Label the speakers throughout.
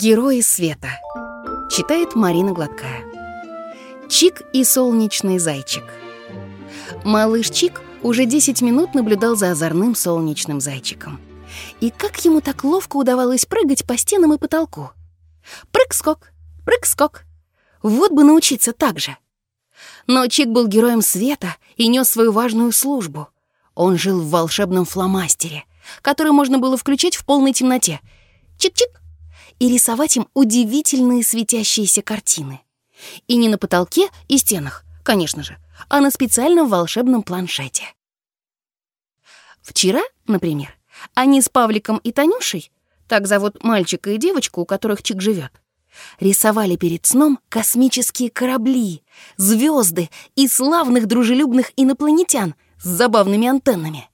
Speaker 1: Герои света. Читает Марина Гладкая. Чик и солнечный зайчик. Малыш Чик уже 10 минут наблюдал за озорным солнечным зайчиком. И как ему так ловко удавалось прыгать по стенам и потолку. Прыг-скок, прыг-скок. Вот бы научиться так же. Но Чик был героем света и нес свою важную службу. Он жил в волшебном фломастере, который можно было включать в полной темноте. Чик-чик! И рисовать им удивительные светящиеся картины. И не на потолке и стенах, конечно же, а на специальном волшебном планшете. Вчера, например, они с Павликом и Танюшей, так зовут мальчика и девочку, у которых Чик живет, рисовали перед сном космические корабли, звезды и славных дружелюбных инопланетян с забавными антеннами.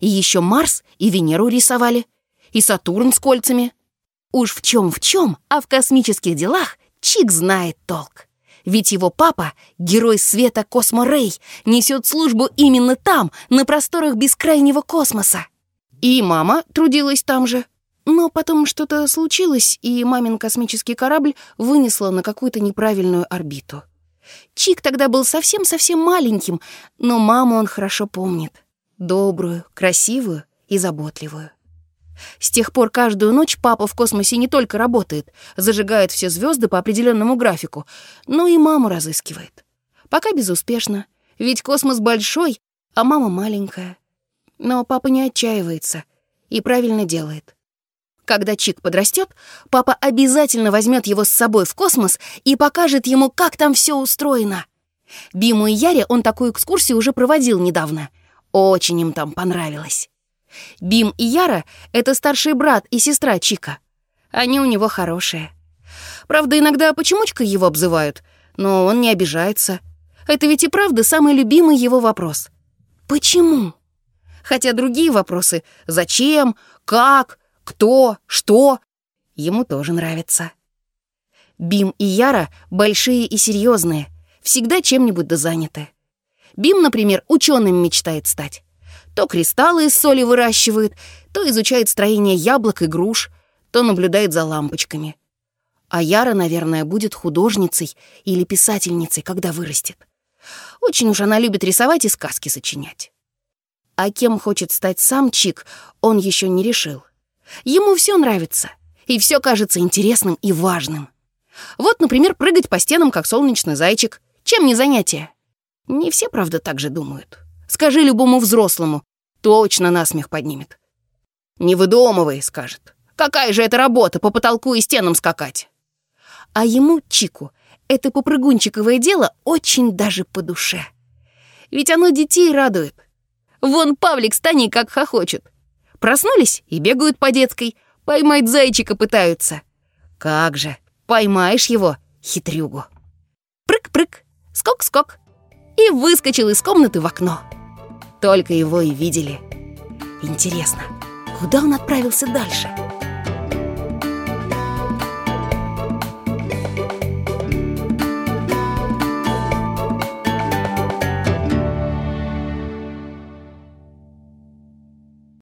Speaker 1: И еще Марс и Венеру рисовали, и Сатурн с кольцами. Уж в чем в чем, а в космических делах Чик знает толк. Ведь его папа, герой света Космо Рэй, несет службу именно там, на просторах бескрайнего космоса. И мама трудилась там же. Но потом что-то случилось, и мамин космический корабль вынесло на какую-то неправильную орбиту. Чик тогда был совсем-совсем маленьким, но маму он хорошо помнит. Добрую, красивую и заботливую. С тех пор каждую ночь папа в космосе не только работает, зажигает все звезды по определенному графику, но и маму разыскивает. Пока безуспешно, ведь космос большой, а мама маленькая. Но папа не отчаивается и правильно делает. Когда Чик подрастет, папа обязательно возьмет его с собой в космос и покажет ему, как там все устроено. Биму и Яре он такую экскурсию уже проводил недавно. Очень им там понравилось. Бим и Яра — это старший брат и сестра Чика. Они у него хорошие. Правда, иногда почемучкой его обзывают, но он не обижается. Это ведь и правда самый любимый его вопрос. Почему? Хотя другие вопросы — зачем, как, кто, что — ему тоже нравятся. Бим и Яра большие и серьезные, всегда чем-нибудь да заняты. Бим, например, ученым мечтает стать. То кристаллы из соли выращивает, то изучает строение яблок и груш, то наблюдает за лампочками. А Яра, наверное, будет художницей или писательницей, когда вырастет. Очень уж она любит рисовать и сказки сочинять. А кем хочет стать сам Чик, он еще не решил. Ему все нравится, и все кажется интересным и важным. Вот, например, прыгать по стенам, как солнечный зайчик. Чем не занятие? Не все, правда, так же думают. Скажи любому взрослому, точно насмех поднимет. «Не выдумывай», — скажет. «Какая же это работа, по потолку и стенам скакать?» А ему, Чику, это попрыгунчиковое дело очень даже по душе. Ведь оно детей радует. Вон Павлик с Таней как хохочет. Проснулись и бегают по детской, поймать зайчика пытаются. Как же, поймаешь его, хитрюгу. Прыг-прыг, скок-скок. И выскочил из комнаты в окно. Только его и видели. Интересно, куда он отправился дальше?